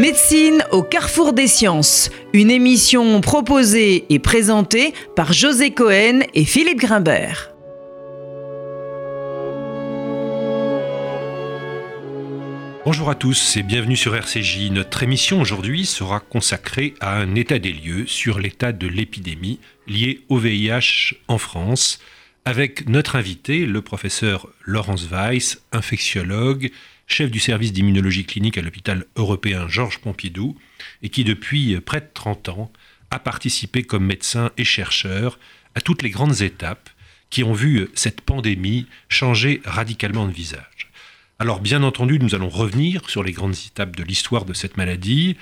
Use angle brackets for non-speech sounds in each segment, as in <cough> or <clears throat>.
Médecine au carrefour des sciences, une émission proposée et présentée par José Cohen et Philippe Grimbert. Bonjour à tous et bienvenue sur RCJ. Notre émission aujourd'hui sera consacrée à un état des lieux sur l'état de l'épidémie liée au VIH en France, avec notre invité, le professeur Laurence Weiss, infectiologue, chef du service d'immunologie clinique à l'hôpital européen Georges Pompidou, et qui depuis près de 30 ans a participé comme médecin et chercheur à toutes les grandes étapes qui ont vu cette pandémie changer radicalement de visage. Alors bien entendu, nous allons revenir sur les grandes étapes de l'histoire de cette maladie,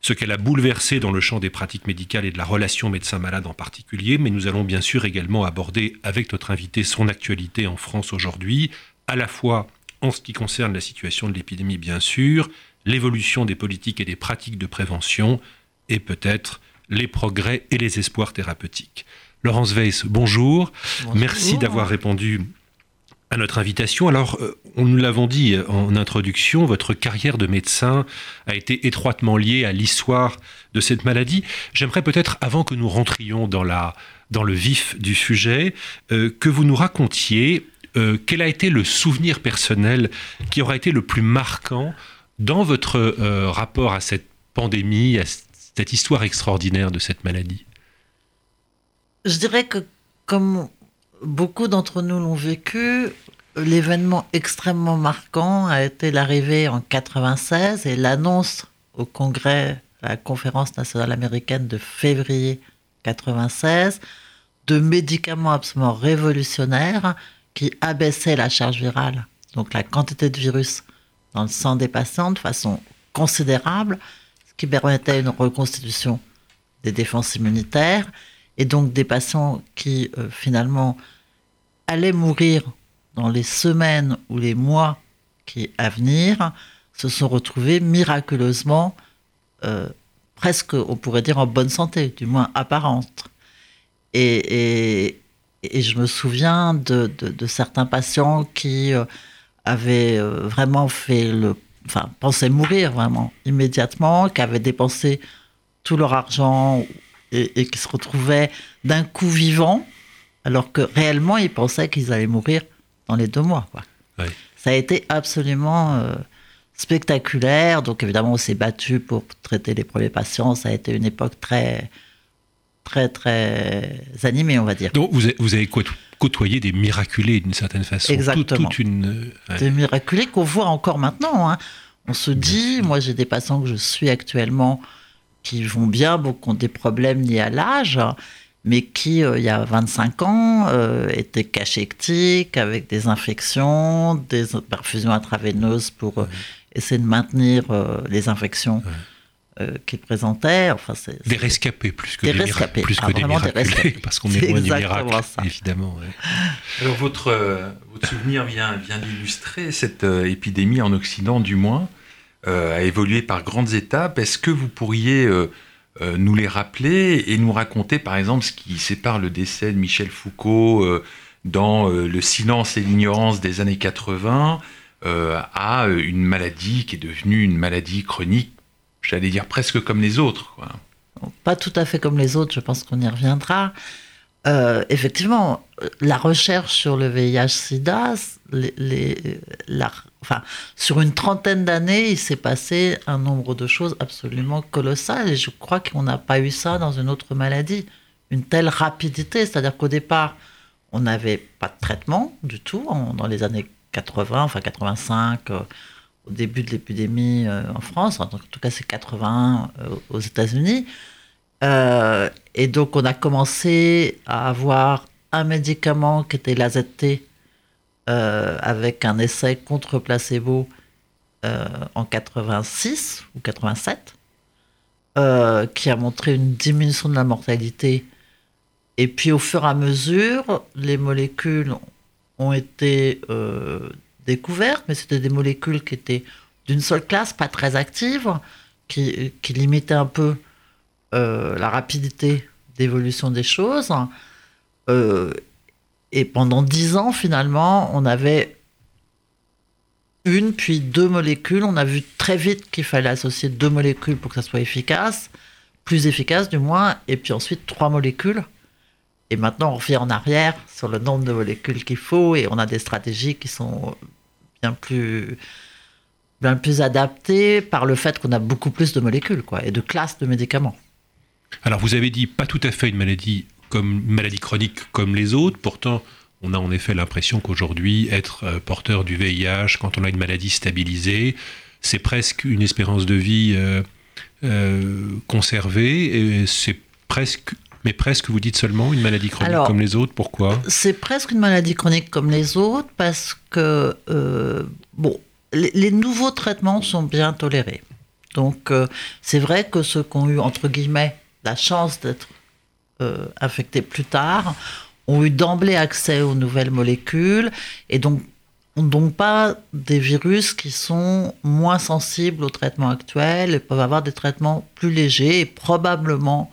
ce qu'elle a bouleversé dans le champ des pratiques médicales et de la relation médecin-malade en particulier, mais nous allons bien sûr également aborder avec notre invité son actualité en France aujourd'hui, à la fois en ce qui concerne la situation de l'épidémie, bien sûr, l'évolution des politiques et des pratiques de prévention, et peut-être les progrès et les espoirs thérapeutiques. Laurence Weiss, bonjour. Merci d'avoir répondu à notre invitation. Alors, euh, nous l'avons dit en introduction, votre carrière de médecin a été étroitement liée à l'histoire de cette maladie. J'aimerais peut-être, avant que nous rentrions dans, la, dans le vif du sujet, euh, que vous nous racontiez euh, quel a été le souvenir personnel qui aura été le plus marquant dans votre euh, rapport à cette pandémie, à cette histoire extraordinaire de cette maladie? Je dirais que comme beaucoup d'entre nous l'ont vécu, l'événement extrêmement marquant a été l'arrivée en 96 et l'annonce au Congrès, à la conférence nationale américaine de février 96, de médicaments absolument révolutionnaires qui abaissait la charge virale, donc la quantité de virus dans le sang des patients de façon considérable, ce qui permettait une reconstitution des défenses immunitaires, et donc des patients qui euh, finalement allaient mourir dans les semaines ou les mois qui à venir, se sont retrouvés miraculeusement, euh, presque, on pourrait dire, en bonne santé, du moins apparente. et, et je me souviens de, de, certains patients qui euh, avaient euh, vraiment fait le. Enfin, pensaient mourir vraiment immédiatement, qui avaient dépensé tout leur argent et, qui se retrouvaient d'un coup vivants, alors que réellement ils pensaient qu'ils allaient mourir dans les deux mois. Quoi. Ça a été absolument euh, spectaculaire. Donc évidemment, on s'est battu pour traiter les premiers patients. Ça a été une époque très très très animé, on va dire. Donc vous avez, vous avez côtoyé des miraculés d'une certaine façon. Exactement. une, euh, Des miraculés qu'on voit encore maintenant. Hein. On se dit, moi j'ai des patients que je suis actuellement qui vont bien, beaucoup ont des problèmes liés à l'âge, mais qui, euh, il y a 25 ans, euh, étaient cachectiques, avec des infections, des perfusions intraveineuses pour essayer de maintenir les infections. Euh, qui présentait. Enfin, des rescapés plus que des, rescapés. Plus que ah, des <laughs> parce qu'on est, loin du miracle, évidemment. Alors votre, euh, votre souvenir vient, vient d'illustrer cette euh, épidémie en Occident, du moins, a évolué par grandes étapes. Est-ce que vous pourriez nous les rappeler et nous raconter, par exemple, ce qui sépare le décès de Michel Foucault dans Le silence et l'ignorance des années 80 à une maladie qui est devenue une maladie chronique j'allais dire presque comme les autres. Pas tout à fait comme les autres, je pense qu'on y reviendra. Euh, effectivement, la recherche sur le VIH-Sida, sur une trentaine d'années, il s'est passé un nombre de choses absolument colossales. Et je crois qu'on n'a pas eu ça dans une autre maladie. Une telle rapidité, c'est-à-dire qu'au départ, on n'avait pas de traitement du tout dans les années 80, enfin 85 au début de l'épidémie euh, en France, en tout cas c'est 81 euh, aux États-Unis. Euh, et donc on a commencé à avoir un médicament qui était l'AZT avec un essai contre placebo en 86 ou 87, qui a montré une diminution de la mortalité. Et puis au fur et à mesure, les molécules ont été découvertes, mais c'était des molécules qui étaient d'une seule classe, pas très actives, qui, limitaient un peu euh, la rapidité d'évolution des choses. Euh, et pendant dix ans, finalement, on avait une puis deux molécules. On a vu très vite qu'il fallait associer deux molécules pour que ça soit efficace, plus efficace du moins, et puis ensuite trois molécules. Et maintenant, on revient en arrière sur le nombre de molécules qu'il faut et on a des stratégies qui sont bien plus, bien plus adaptées par le fait qu'on a beaucoup plus de molécules quoi, et de classes de médicaments. Alors, vous avez dit pas tout à fait une maladie comme maladie chronique comme les autres. Pourtant, on a en effet l'impression qu'aujourd'hui, être euh, porteur du VIH, quand on a une maladie stabilisée, c'est presque une espérance de vie euh, euh, conservée. Et c'est presque mais presque, vous dites seulement une maladie chronique comme les autres. Pourquoi? C'est presque une maladie chronique comme les autres parce que, bon, les, nouveaux traitements sont bien tolérés. Donc, c'est vrai que ceux qui ont eu, entre guillemets, la chance d'être infectés plus tard ont eu d'emblée accès aux nouvelles molécules et donc donc pas des virus qui sont moins sensibles aux traitements actuels et peuvent avoir des traitements plus légers et probablement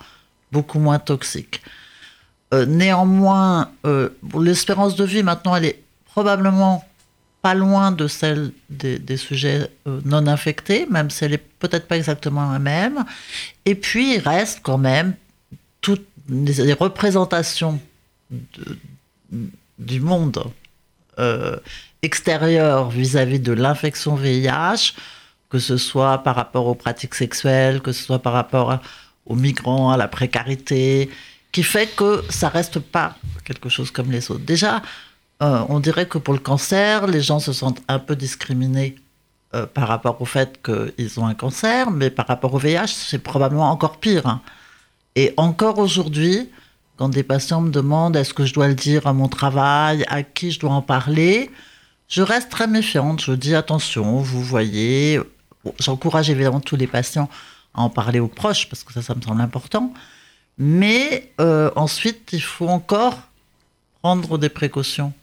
beaucoup moins toxiques. Euh, néanmoins, euh, l'espérance de vie maintenant, elle est probablement pas loin de celle des, sujets euh, non infectés, même si elle est peut-être pas exactement la même. Et puis, il reste quand même toutes les représentations du monde euh, extérieur vis-à-vis de l'infection VIH, que ce soit par rapport aux pratiques sexuelles, que ce soit par rapport aux migrants, à la précarité, qui fait que ça reste pas quelque chose comme les autres. Déjà, euh, on dirait que pour le cancer, les gens se sentent un peu discriminés euh, par rapport au fait qu'ils ont un cancer, mais par rapport au VIH, c'est probablement encore pire. Hein. Et encore aujourd'hui, quand des patients me demandent est-ce que je dois le dire à mon travail, à qui je dois en parler, je reste très méfiante. Je dis attention, vous voyez, j'encourage évidemment tous les patients en parler aux proches parce que ça, ça me semble important. Mais euh, ensuite, il faut encore prendre des précautions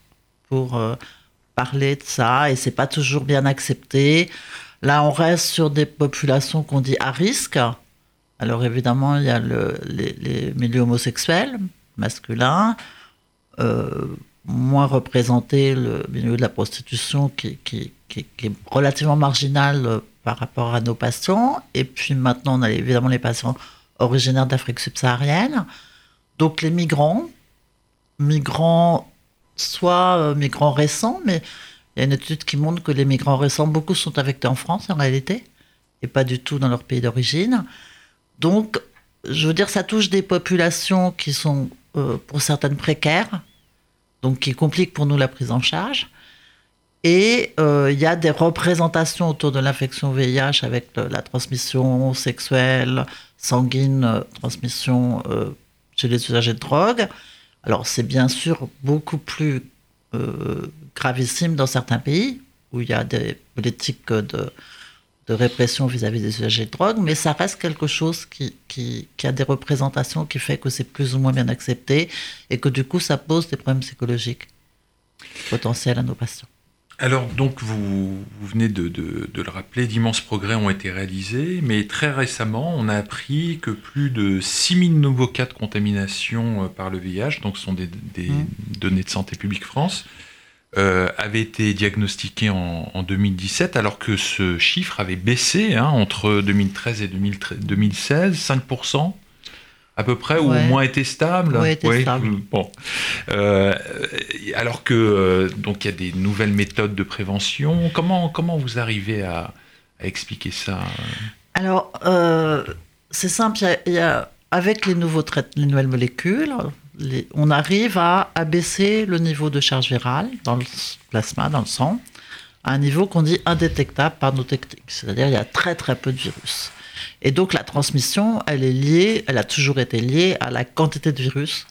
pour euh, parler de ça et c'est pas toujours bien accepté. Là, on reste sur des populations qu'on dit à risque. Alors évidemment, il y a les, milieux homosexuels, masculins, euh, moins représenté le milieu de la prostitution qui, est relativement marginal euh, par rapport à nos patients. Et puis maintenant, on a évidemment les patients originaires d'Afrique subsaharienne. Donc les migrants, migrants, soit euh, migrants récents, mais il y a une étude qui montre que les migrants récents, beaucoup sont affectés en France en réalité, et pas du tout dans leur pays d'origine. Donc, je veux dire, ça touche des populations qui sont, euh, pour certaines, précaires, donc qui compliquent pour nous la prise en charge. Et euh, il y a des représentations autour de l'infection VIH avec la transmission sexuelle, sanguine, euh, transmission chez les usagers de drogue. Alors c'est bien sûr beaucoup plus gravissime dans certains pays où il y a des politiques de, de répression vis-à-vis des usagers de drogue, mais ça reste quelque chose qui, qui, a des représentations qui fait que c'est plus ou moins bien accepté et que du coup ça pose des problèmes psychologiques potentiels à nos patients. Alors donc vous, vous venez de, de, le rappeler, d'immenses progrès ont été réalisés, mais très récemment on a appris que plus de 6000 nouveaux cas de contamination euh, par le VIH, donc ce sont des, des mmh. données de Santé publique France, euh, avait été diagnostiqué en, 2017, alors que ce chiffre avait baissé hein, entre 2013 et 2016, 5% à peu près, ou au moins été stable. Oui, stable. <laughs> Bon. Euh, alors que euh, donc il y a des nouvelles méthodes de prévention. Comment comment vous arrivez à, expliquer ça? Alors c'est simple. Il y, a, avec les nouveaux les nouvelles molécules, on arrive à abaisser le niveau de charge virale dans le plasma, dans le sang, à un niveau qu'on dit indétectable par nos techniques. C'est-à-dire il y a très très peu de virus. Et donc la transmission, elle est liée, elle a toujours été liée à la quantité de virus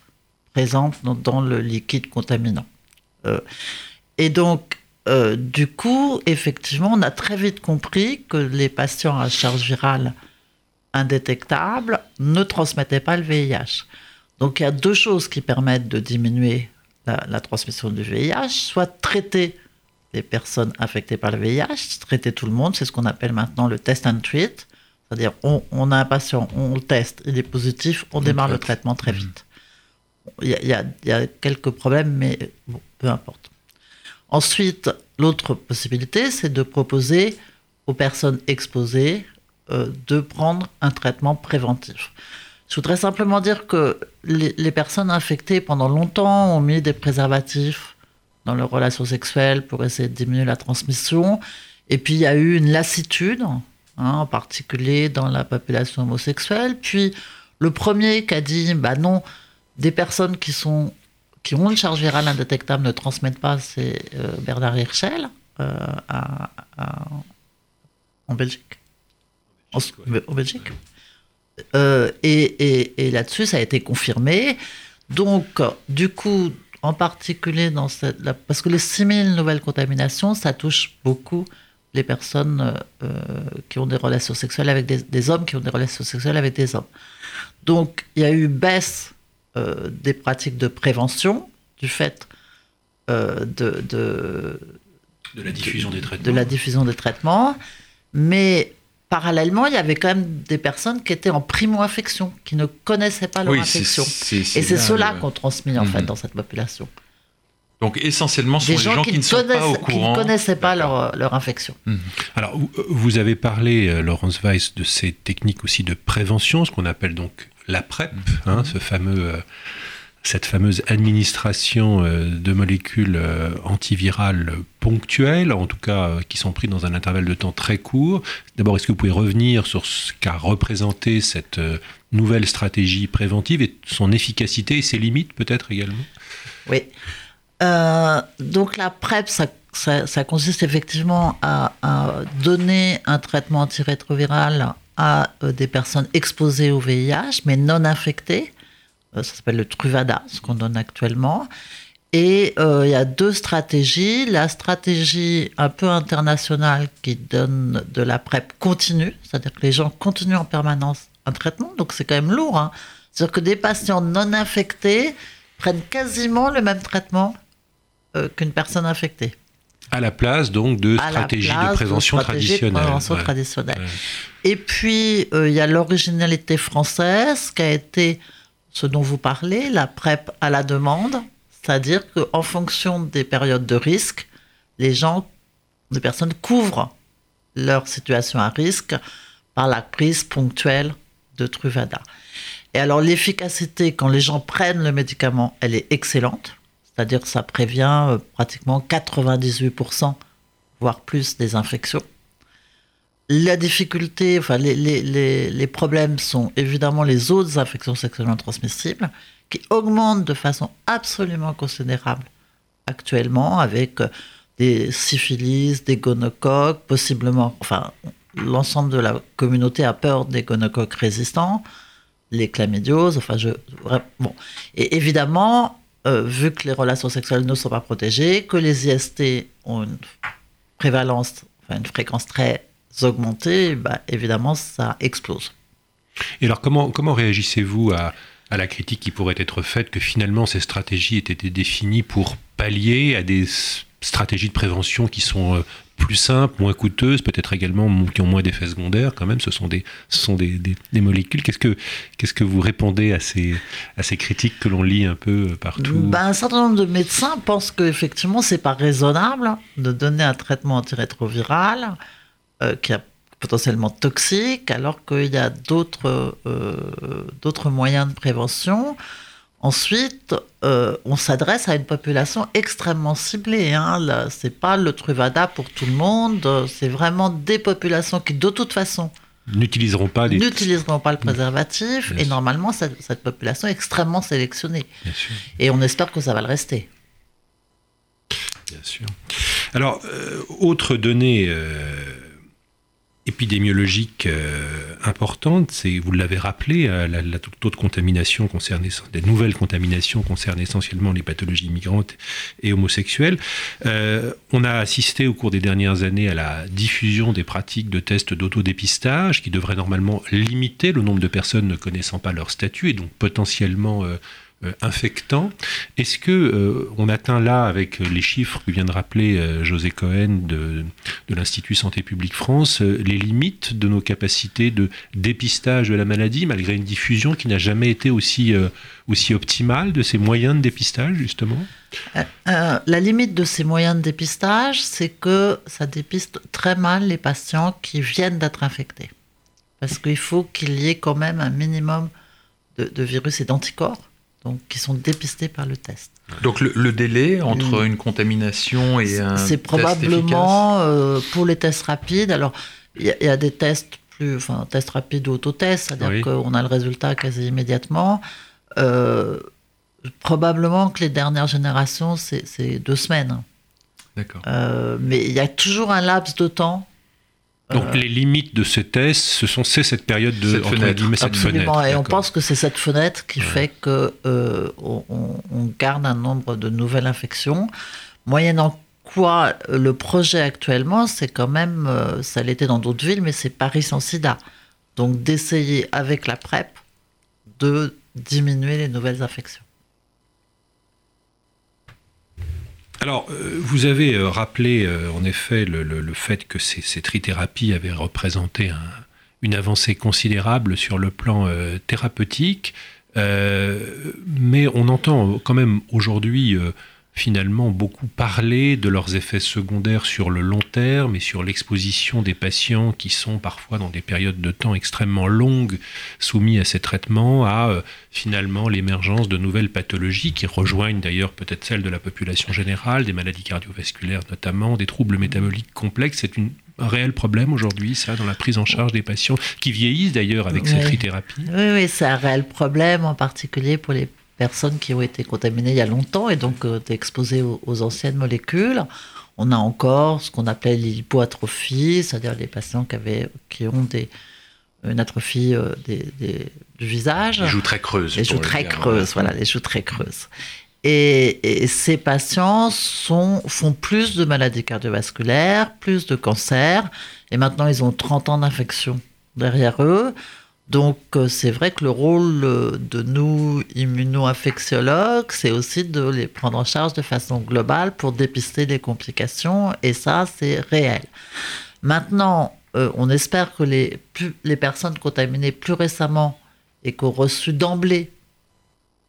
présente dans, le liquide contaminant. Euh, et donc, euh, du coup, effectivement, on a très vite compris que les patients à charge virale indétectable ne transmettaient pas le VIH. Donc il y a deux choses qui permettent de diminuer la, transmission du VIH, soit traiter les personnes infectées par le VIH, traiter tout le monde, c'est ce qu'on appelle maintenant le test and treat, c'est-à-dire on, a un patient, on le teste, il est positif, on, démarre le traitement très vite. Il y, a, quelques problèmes, mais peu importe. Ensuite, l'autre possibilité, c'est de proposer aux personnes exposées euh, de prendre un traitement préventif. Je voudrais simplement dire que les, les, personnes infectées pendant longtemps ont mis des préservatifs dans leurs relations sexuelles pour essayer de diminuer la transmission. Et puis il y a eu une lassitude, hein, en particulier dans la population homosexuelle. Puis le premier qui a dit, bah non, des personnes qui sont qui ont une charge virale indétectable ne transmettent pas, c'est euh, Bernard Hirschel euh, à, à, en Belgique. En, en Belgique. Euh, et, et, et là-dessus, ça a été confirmé. Donc, du coup, en particulier dans cette, parce que les 6000 nouvelles contaminations, ça touche beaucoup les personnes euh, qui ont des relations sexuelles avec des, des, hommes qui ont des relations sexuelles avec des hommes. Donc, il y a eu baisse euh, des pratiques de prévention du fait de, de, de, la diffusion des traitements. De la diffusion des traitements. Mais parallèlement, il y avait quand même des personnes qui étaient en primo-infection, qui ne connaissaient pas leur oui, infection. C est, c est, Et c'est le... qu'on transmis en Mhm. fait dans cette population. Donc essentiellement, ce sont Des les gens, gens qui, qui ne sont pas au qui courant. ne connaissaient pas leur, leur infection. Alors, vous- avez parlé, euh, Laurence Weiss, de ces techniques aussi de prévention, ce qu'on appelle donc la PrEP, hein, ce fameux, euh, cette fameuse administration euh, de molécules euh, antivirales ponctuelles, en tout cas euh, qui sont prises dans un intervalle de temps très court. D'abord, est-ce que vous pouvez revenir sur ce qu'a représenté cette nouvelle stratégie préventive et son efficacité et ses limites peut-être également? Oui. Donc la PrEP, ça, consiste effectivement à, à donner un traitement antirétroviral à des personnes exposées au VIH, mais non infectées. Euh, ça s'appelle le Truvada, ce qu'on donne actuellement. Et euh, il y a deux stratégies. La stratégie un peu internationale qui donne de la PrEP continue, c'est-à-dire que les gens continuent en permanence un traitement, donc c'est quand même lourd. hein. C'est-à-dire que des patients non infectés prennent quasiment le même traitement euh, qu'une personne infectée. À la place donc de stratégies de prévention stratégies de traditionnelles. prévention Ouais. traditionnelle. Ouais. Et puis, euh, il y a l'originalité française qui a été ce dont vous parlez, la PrEP à la demande. C'est-à-dire qu'en fonction des périodes de risque, les gens, les personnes couvrent leur situation à risque par la prise ponctuelle de Truvada. Et alors, l'efficacité, quand les gens prennent le médicament, elle est excellente. C'est-à-dire ça prévient euh, pratiquement 98%, voire plus, des infections. La difficulté, enfin, les, les, les, problèmes sont évidemment les autres infections sexuellement transmissibles qui augmentent de façon absolument considérable actuellement avec euh, des syphilis, des gonocoques, possiblement, enfin, l'ensemble de la communauté a peur des gonocoques résistants, les chlamydioses, enfin, je, bon. Et évidemment, euh, vu que les relations sexuelles ne sont pas protégées, que les IST ont une prévalence, enfin, une fréquence très augmentée, bah, évidemment, ça explose. Et alors, comment, comment réagissez-vous à, à la critique qui pourrait être faite que finalement ces stratégies aient été définies pour pallier à des stratégies de prévention qui sont euh, plus simples, moins coûteuses, peut-être également qui ont moins d'effets secondaires quand même, ce sont des, ce sont des, des- des molécules. Qu'est-ce que, qu'est-ce que vous répondez à ces, à ces critiques que l'on lit un peu euh, partout? Ben, un certain nombre de médecins pensent qu'effectivement, c'est pas raisonnable de donner un traitement antirétroviral euh, qui est potentiellement toxique, alors qu'il y a d'autres euh, d'autres moyens de prévention. Ensuite, euh, on s'adresse à une population extrêmement ciblée. Hein. Là, C'est pas le Truvada pour tout le monde, c'est vraiment des populations qui, de toute façon, N'utiliseront pas des... n'utiliseront pas le préservatif. Bien et sûr. normalement, cette, cette population est extrêmement sélectionnée. Bien sûr. Et on espère que ça va le rester. Bien sûr. Alors, euh, autre donnée euh, épidémiologique euh, importante, c'est, vous l'avez rappelé, euh, la, la taux de contamination concerne, des nouvelles contaminations concernent essentiellement les pathologies migrantes et homosexuelles. Euh, on a assisté au cours des dernières années à la diffusion des pratiques de tests d'autodépistage qui devraient normalement limiter le nombre de personnes ne connaissant pas leur statut et donc potentiellement euh, infectants. Est-ce que euh, on atteint là, avec les chiffres que vient de rappeler José Cohen de, de l'Institut Santé publique France, les limites de nos capacités de dépistage de la maladie, malgré une diffusion qui n'a jamais été aussi, aussi optimale de ces moyens de dépistage, justement? La limite de ces moyens de dépistage, c'est que ça dépiste très mal les patients qui viennent d'être infectés. Parce qu'il faut qu'il y ait quand même un minimum de, de virus et d'anticorps donc qui sont dépistés par le test. Donc le, délai entre une contamination et un C'est probablement euh, pour les tests rapides. Alors il y, a des tests plus, enfin tests rapides ou autotests, c'est-à-dire qu'on a le résultat quasi immédiatement. Euh, probablement que les dernières générations, c'est deux semaines. D'accord. Euh, mais il y a toujours un laps de temps donc euh, les limites de ce test, ce sont c'est cette période de cette fenêtre. Absolument, et on pense que c'est cette fenêtre qui fait que euh, on, garde un nombre de nouvelles infections, moyennant quoi le projet actuellement, c'est quand même, euh, ça l'était dans d'autres villes, mais c'est Paris sans SIDA. Donc d'essayer avec la PrEP de diminuer les nouvelles infections. Alors, euh, vous avez euh, rappelé euh, en effet le, fait que ces, trithérapies avaient représenté une avancée considérable sur le plan thérapeutique, mais on entend quand même aujourd'hui finalement beaucoup parlé de leurs effets secondaires sur le long terme et sur l'exposition des patients qui sont parfois dans des périodes de temps extrêmement longues soumis à ces traitements, à euh, finalement l'émergence de nouvelles pathologies qui rejoignent d'ailleurs peut-être celles de la population générale, des maladies cardiovasculaires notamment, des troubles métaboliques complexes. C'est une un réel problème aujourd'hui, ça, dans la prise en charge des patients qui vieillissent d'ailleurs avec cette trithérapie Oui, oui, c'est un réel problème, en particulier pour les personnes qui ont été contaminées il y a longtemps et donc euh, exposées aux, anciennes molécules. On a encore ce qu'on appelait l'hypoatrophie, c'est-à-dire les patients qui, avaient, qui ont des, une atrophie euh, des, du visage. Les joues très creuses. Les joues très creuses, voilà, les joues très creuses. Et, ces patients sont, font plus de maladies cardiovasculaires, plus de cancers, et maintenant ils ont 30 ans d'infection derrière eux. Donc euh, c'est vrai que le rôle euh, de nous, immuno-infectiologues, c'est aussi de les prendre en charge de façon globale pour dépister les complications, et ça c'est réel. Maintenant, euh, on espère que les, les personnes contaminées plus récemment et qui ont reçu d'emblée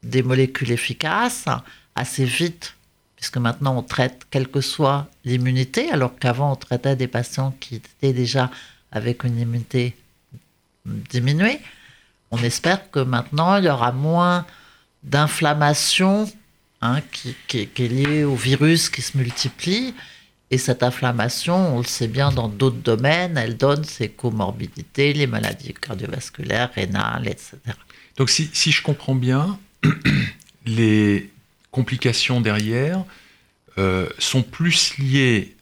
des molécules efficaces assez vite, puisque maintenant on traite quelle que soit l'immunité, alors qu'avant on traitait des patients qui étaient déjà avec une immunité On espère que maintenant, il y aura moins d'inflammation hein, qui, est liée au virus qui se multiplie. Et cette inflammation, on le sait bien dans d'autres domaines, elle donne ses comorbidités, les maladies cardiovasculaires, rénales, etc. Donc si, je comprends bien, <clears throat> les complications derrière euh, sont plus liées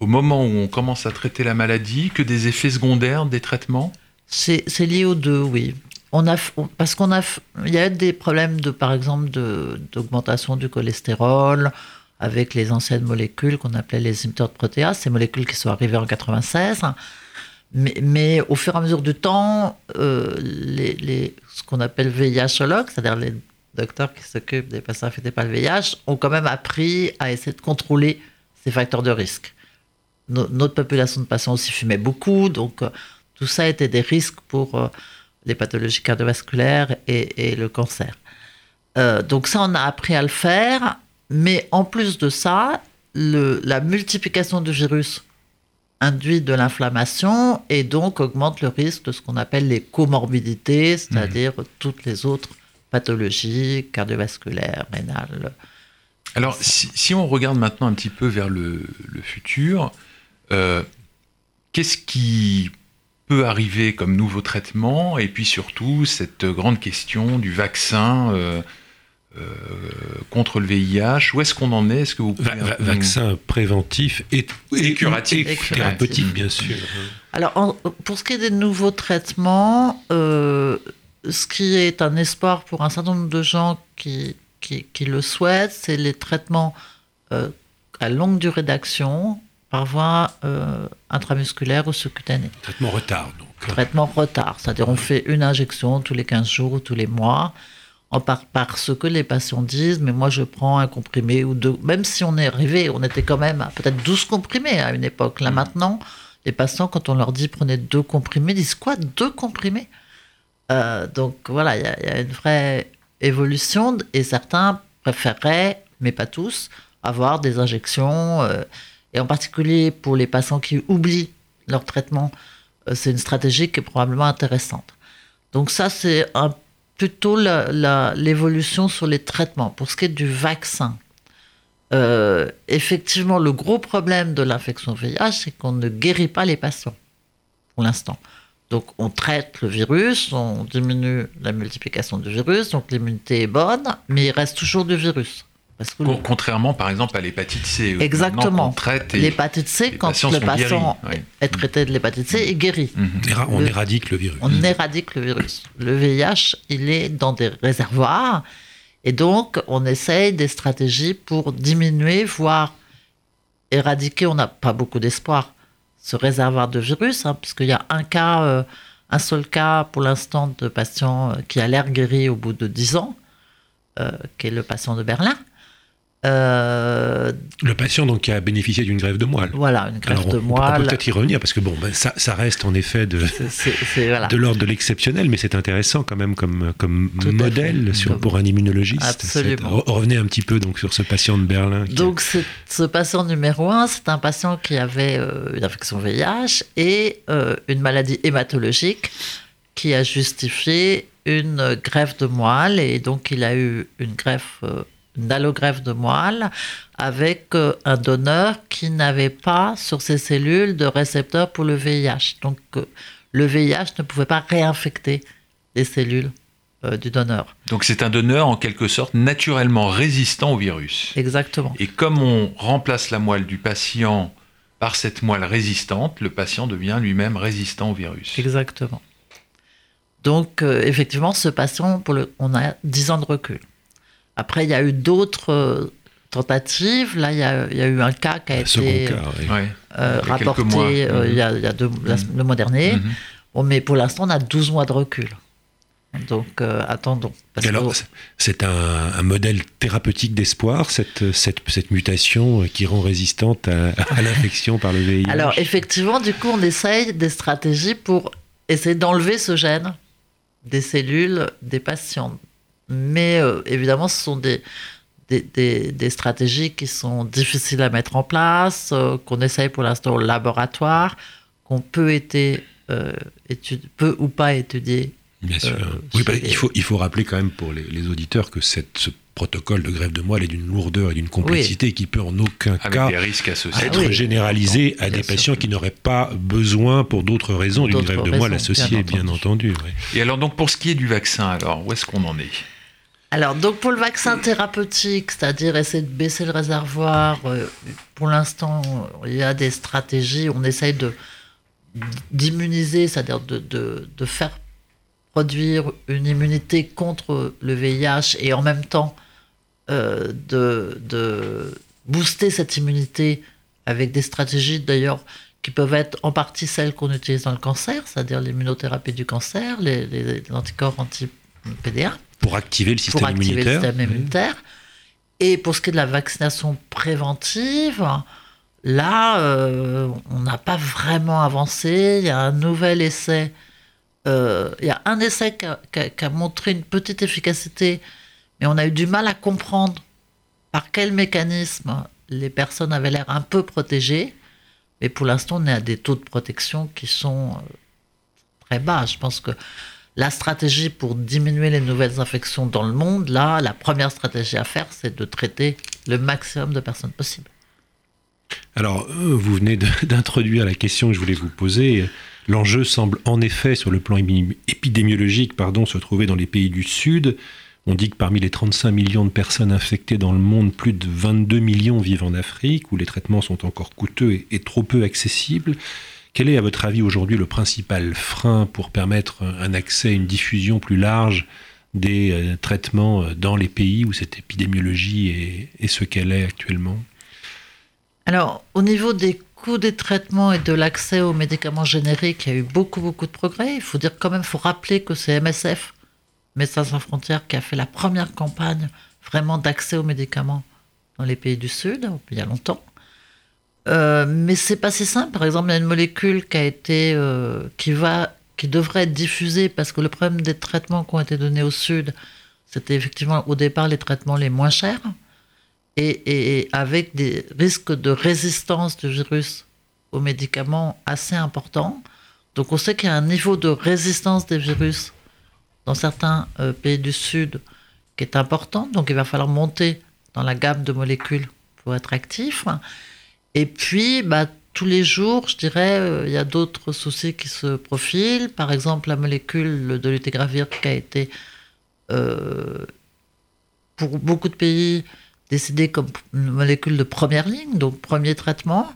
au moment où on commence à traiter la maladie que des effets secondaires des traitements? C'est lié aux deux, oui. On a, parce qu'on a, il y a des problèmes de, par exemple, d'augmentation du cholestérol avec les anciennes molécules qu'on appelait les inhibiteurs de protéases, ces molécules qui sont arrivées en 96. Mais, mais au fur et à mesure du temps, euh, les, les, ce qu'on appelle VIHologues, c'est-à-dire les docteurs qui s'occupent des patients infectés par le VIH, ont quand même appris à essayer de contrôler ces facteurs de risque. notre population de patients aussi fumait beaucoup, donc tout ça était des risques pour euh, les pathologies cardiovasculaires et, le cancer. Euh, donc ça, on a appris à le faire, mais en plus de ça, la multiplication du virus induit de l'inflammation et donc augmente le risque de ce qu'on appelle les comorbidités, c'est-à-dire mmh. toutes les autres pathologies cardiovasculaires, rénales. Alors, si, on regarde maintenant un petit peu vers le, futur, euh, qu'est-ce qui peut arriver comme nouveau traitement, et puis surtout cette grande question du vaccin euh, euh, contre le VIH. Où est-ce qu'on en est? Est-ce que vous vaccin préventif et, curatif, thérapeutique, bien sûr. Alors, pour ce qui est des nouveaux traitements, euh, ce qui est un espoir pour un certain nombre de gens qui, qui le souhaitent, c'est les traitements à longue durée d'action par voie euh, intramusculaire ou sous-cutanée. Traitement retard, donc. Traitement retard, c'est-à-dire on fait une injection tous les 15 jours ou tous les mois. en par, parce que les patients disent mais moi je prends un comprimé ou deux même si on est arrivé on était quand même à peut-être 12 comprimés à une époque là maintenant les patients quand on leur dit prenez deux comprimés disent quoi deux comprimés? Euh, donc voilà il y, a- il y a une vraie évolution et certains préféreraient mais pas tous avoir des injections euh, et en particulier pour les patients qui oublient leur traitement euh, c'est une stratégie qui est probablement intéressante donc ça c'est plutôt l'évolution sur les traitements. Pour ce qui est du vaccin, euh, effectivement, le gros problème de l'infection VIH, c'est qu'on ne guérit pas les patients pour l'instant. Donc on traite le virus, on diminue la multiplication du virus, donc l'immunité est bonne, mais il reste toujours du virus. Parce que Con- Contrairement, par exemple, à l'hépatite C. où Exactement. maintenant, on traite et- l'hépatite C, les quand le guéris, patient est traité de l'hépatite C, il guérit. Mhm. On éra- On Le- éradique le virus. on éradique le virus. Le VIH, il est dans des réservoirs et donc on essaye des stratégies pour diminuer, voire éradiquer. On n'a pas beaucoup d'espoir ce réservoir de virus, hein, puisqu'il y a un cas, euh, un seul cas pour l'instant de patient euh, qui a l'air guéri au bout de 10 ans, euh, qui est le patient de Berlin. Euh, Le patient donc qui a bénéficié d'une grève de moelle. voilà, une Alors, on- de on, pourra moelle. peut-être y revenir parce que bon, ben, ça, ça reste en effet de, voilà. <laughs> l'ordre de l'exceptionnel, mais c'est intéressant quand même comme, comme Tout à modèle pour un immunologiste. Absolument. Revenez un petit peu donc sur ce patient de Berlin. Donc, ce patient numéro un, c'est un patient qui avait euh, une infection VIH et euh, une maladie hématologique qui a justifié une greffe de moelle. Et donc, il a eu une greffe, euh, une allogreffe de moelle avec euh, un donneur qui n'avait pas sur ses cellules de récepteur pour le VIH. Donc, euh, le VIH ne pouvait pas réinfecter les cellules euh, du donneur. Donc c'est un donneur en quelque sorte naturellement résistant au virus. Exactement. Et comme on remplace la moelle du patient par cette moelle résistante, le patient devient lui-même résistant au virus. Exactement. Donc, euh, effectivement, ce patient, pour le, on a 10 ans de recul. Après, il y a eu d'autres euh, tentatives. Là, il y, a, il y a eu un cas qui a été cas, oui. Ouais. euh, il rapporté mois. euh, Mhm. il y a, il y a deux- la- le mois dernier. Mhm. Bon, mais pour l'instant, on a 12 mois de recul. Donc, euh, attendons. Parce alors, que- c'est- un, un modèle thérapeutique d'espoir, cette, cette, cette mutation qui rend résistante à, à l'infection par le VIH. Alors, effectivement, du coup, on essaye des stratégies pour essayer d'enlever ce gène des cellules des patients. Mais euh, évidemment, ce sont des, des, des- des stratégies qui sont difficiles à mettre en place, euh, qu'on essaye pour l'instant au laboratoire, qu'on peut, été, euh, peut ou pas étudier. Bien sûr. euh, oui, bah, les- il, faut, il faut rappeler quand même pour les, les auditeurs que cette, ce protocole de grève de moelle est d'une lourdeur et d'une complexité qui peut en aucun Avec cas des risques associés. être Ah oui, généralisé à des sûr. patients qui n'auraient pas besoin, pour d'autres raisons, d'une grève de moelle associée, bien bien entendu. oui. Et alors donc pour ce qui est du vaccin, alors où est-ce qu'on en est? Alors, donc pour le vaccin thérapeutique, c'est-à-dire essayer de baisser le réservoir, euh, pour l'instant, il y a des stratégies. On essaye d'immuniser, c'est-à-dire de, faire produire une immunité contre le VIH et en même temps euh, de, booster cette immunité avec des stratégies d'ailleurs qui peuvent être en partie celles qu'on utilise dans le cancer, c'est-à-dire l'immunothérapie du cancer, les, les, les anticorps anti-PDA Pour activer le système pour activer immunitaire. le système immunitaire. Et pour ce qui est de la vaccination préventive, là, euh, on n'a pas vraiment avancé. Il y a un nouvel essai. euh, il y a un essai qui a, qui a- qui a montré une petite efficacité, mais on a eu du mal à comprendre par quel mécanisme les personnes avaient l'air un peu protégées. Mais pour l'instant, on est à des taux de protection qui sont euh, très bas. Je pense que la stratégie pour diminuer les nouvelles infections dans le monde, là, la première stratégie à faire, c'est de traiter le maximum de personnes possible. Alors, euh, vous venez <laughs> d'introduire la question que je voulais vous poser. L'enjeu semble en effet, sur le plan épi- épidémiologique, pardon, se trouver dans les pays du Sud. On dit que parmi les 35 millions de personnes infectées dans le monde, plus de 22 millions vivent en Afrique, où les traitements sont encore coûteux et, et trop peu accessibles. Quel est, à votre avis, aujourd'hui le principal frein pour permettre un accès, une diffusion plus large des euh, traitements euh, dans les pays où cette épidémiologie est, est ce qu'elle est actuellement? Alors, au niveau des coûts des traitements et de l'accès aux médicaments génériques, il y a eu beaucoup, beaucoup de progrès. Il faut dire quand même, il faut rappeler que c'est MSF Médecins sans frontières qui a fait la première campagne vraiment d'accès aux médicaments dans les pays du Sud, il y a longtemps. Euh, mais c'est pas si simple. Par exemple, il y a une molécule qui a été, euh, qui va, qui devrait être diffusée parce que le problème des traitements qui ont été donnés au Sud, c'était effectivement au départ les traitements les moins chers et, avec des risques de résistance du virus aux médicaments assez importants. Donc on sait qu'il y a un niveau de résistance des virus dans certains euh, pays du Sud qui est important. Donc il va falloir monter dans la gamme de molécules pour être actif. Et puis, bah, tous les jours, je dirais, euh, il y a d'autres soucis qui se profilent. Par exemple, la molécule de l'utégravir qui a été, euh, pour beaucoup de pays, décidée comme une molécule de première ligne, donc premier traitement.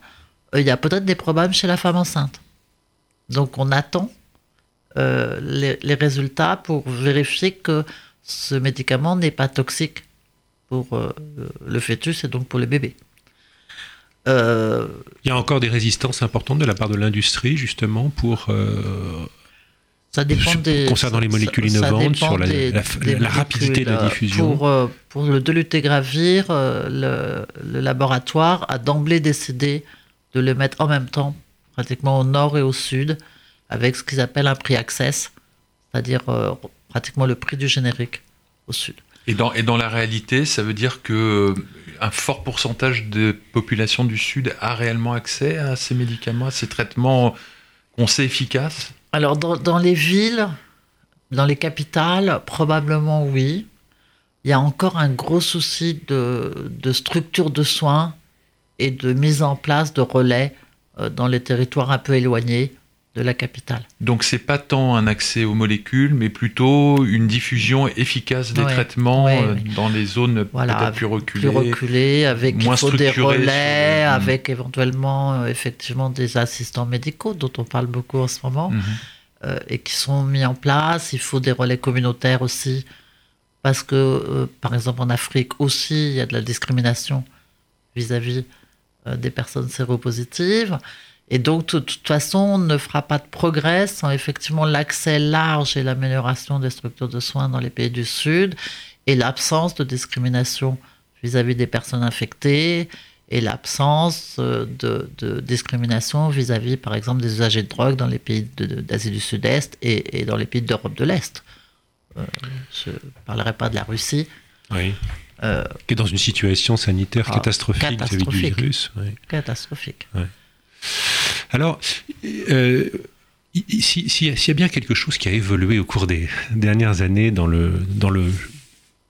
Euh, il y a peut-être des problèmes chez la femme enceinte. Donc, on attend les, les, résultats pour vérifier que ce médicament n'est pas toxique pour le fœtus et donc pour le bébé. Euh, Il y a encore des résistances importantes de la part de l'industrie, justement, pour. Euh, ça dépend des, concernant les molécules innovantes, sur la, rapidité de la diffusion. Pour, euh, pour le dolutegravir, le, le, laboratoire a d'emblée décidé de le mettre en même temps, pratiquement au nord et au sud, avec ce qu'ils appellent un prix access, c'est-à-dire pratiquement le prix du générique au sud. Et dans, et dans la réalité, ça veut dire que un fort pourcentage de population du Sud a réellement accès à ces médicaments, à ces traitements qu'on sait efficaces? Alors, dans, les villes, dans les capitales, probablement oui. Il y a encore un gros souci de, de structure de soins et de mise en place de relais euh, dans les territoires un peu éloignés de la capitale. Donc c'est pas tant un accès aux molécules, mais plutôt une diffusion efficace des traitements euh, dans les zones peut-être plus reculées, plus reculées, avec moins des relais, avec éventuellement euh, effectivement des assistants médicaux dont on parle beaucoup en ce moment mhm. euh, et qui sont mis en place. Il faut des relais communautaires aussi parce que par exemple en Afrique aussi il y a de la discrimination vis-à-vis -vis, des personnes séropositives. Et donc, de toute façon, on ne fera pas de progrès sans effectivement l'accès large et l'amélioration des structures de soins dans les pays du Sud et l'absence de discrimination vis-à-vis des personnes infectées et l'absence euh, de, discrimination vis-à-vis, par exemple, des usagers de drogue dans les pays d'Asie du Sud-Est et, dans les pays d'Europe de l'Est. Euh, je ne parlerai pas de la Russie. Oui. Euh, qui est dans une situation sanitaire ah, catastrophique vis-à-vis du virus. Catastrophique. Alors, euh, s'il y a bien quelque chose qui a évolué au cours des dernières années dans le, dans le,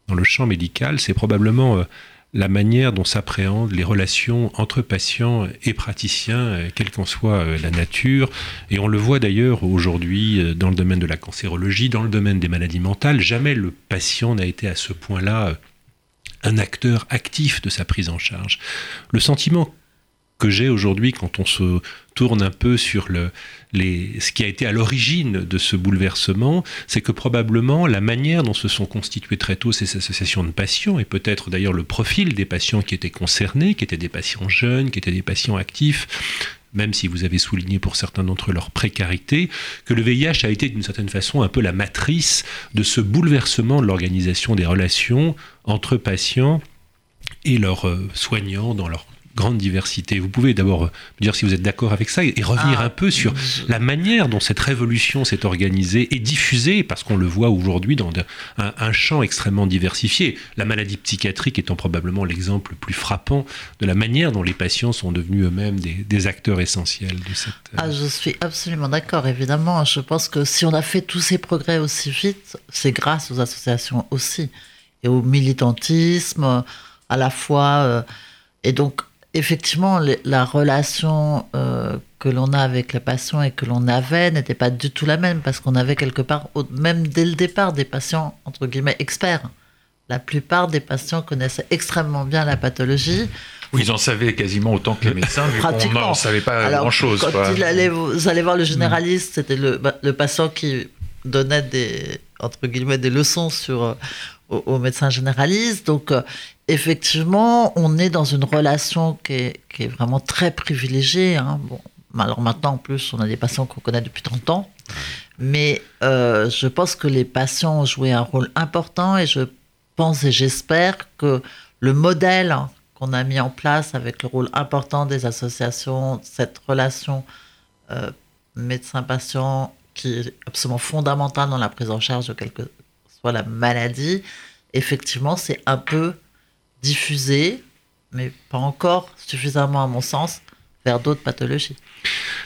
dans le champ médical, c'est probablement euh, la manière dont s'appréhendent les relations entre patients et praticiens, euh, quelle qu'en soit la nature. Et on le voit d'ailleurs aujourd'hui dans le domaine de la cancérologie, dans le domaine des maladies mentales. Jamais le patient n'a été à ce point-là un acteur actif de sa prise en charge. Le sentiment que j'ai aujourd'hui quand on se tourne un peu sur le, ce qui a été à l'origine de ce bouleversement, c'est que probablement la manière dont se sont constituées très tôt ces associations de patients, et peut-être d'ailleurs le profil des patients qui étaient concernés, qui étaient des patients jeunes, qui étaient des patients actifs, même si vous avez souligné pour certains d'entre eux leur précarité, que le VIH a été d'une certaine façon un peu la matrice de ce bouleversement de l'organisation des relations entre patients et leurs euh, soignants dans leur grande diversité. Vous pouvez d'abord me dire si vous êtes d'accord avec ça et, revenir ah. un peu sur la manière dont cette révolution s'est organisée et diffusée, parce qu'on le voit aujourd'hui dans un, champ extrêmement diversifié. La maladie psychiatrique étant probablement l'exemple le plus frappant de la manière dont les patients sont devenus eux-mêmes des, acteurs essentiels de cette... Euh, ah, je suis absolument d'accord, évidemment. Je pense que si on a fait tous ces progrès aussi vite, c'est grâce aux associations aussi et au militantisme à la fois. Euh, et donc, effectivement, la relation euh, que l'on a avec les patients et que l'on avait n'était pas du tout la même parce qu'on avait quelque part, même dès le départ, des patients entre guillemets experts. La plupart des patients connaissaient extrêmement bien la pathologie. Oui, ils en savaient quasiment autant que les médecins, vu qu'on n'en savait pas grand-chose. Quand il allait, vous allez voir le généraliste, c'était le, bah, le, patient qui donnait des, entre guillemets, des leçons sur, euh, aux, médecins généralistes. Donc, euh, effectivement, on est dans une relation qui est, qui est vraiment très privilégiée. Hein. Bon, alors maintenant, en plus, on a des patients qu'on connaît depuis 30 ans. Mais euh, je pense que les patients ont joué un rôle important et je pense et j'espère que le modèle qu'on a mis en place avec le rôle important des associations, cette relation euh, médecin-patient qui est absolument fondamentale dans la prise en charge de quelle que soit la maladie, effectivement, c'est un peu diffusé, mais pas encore suffisamment à mon sens, vers d'autres pathologies.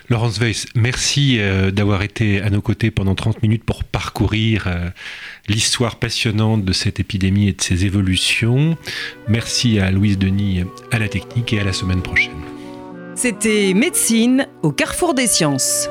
Laurence Weiss, merci euh, d'avoir été à nos côtés pendant 30 minutes pour parcourir euh, l'histoire passionnante de cette épidémie et de ses évolutions. Merci à Louise Denis à la technique et à la semaine prochaine. C'était Médecine au carrefour des sciences.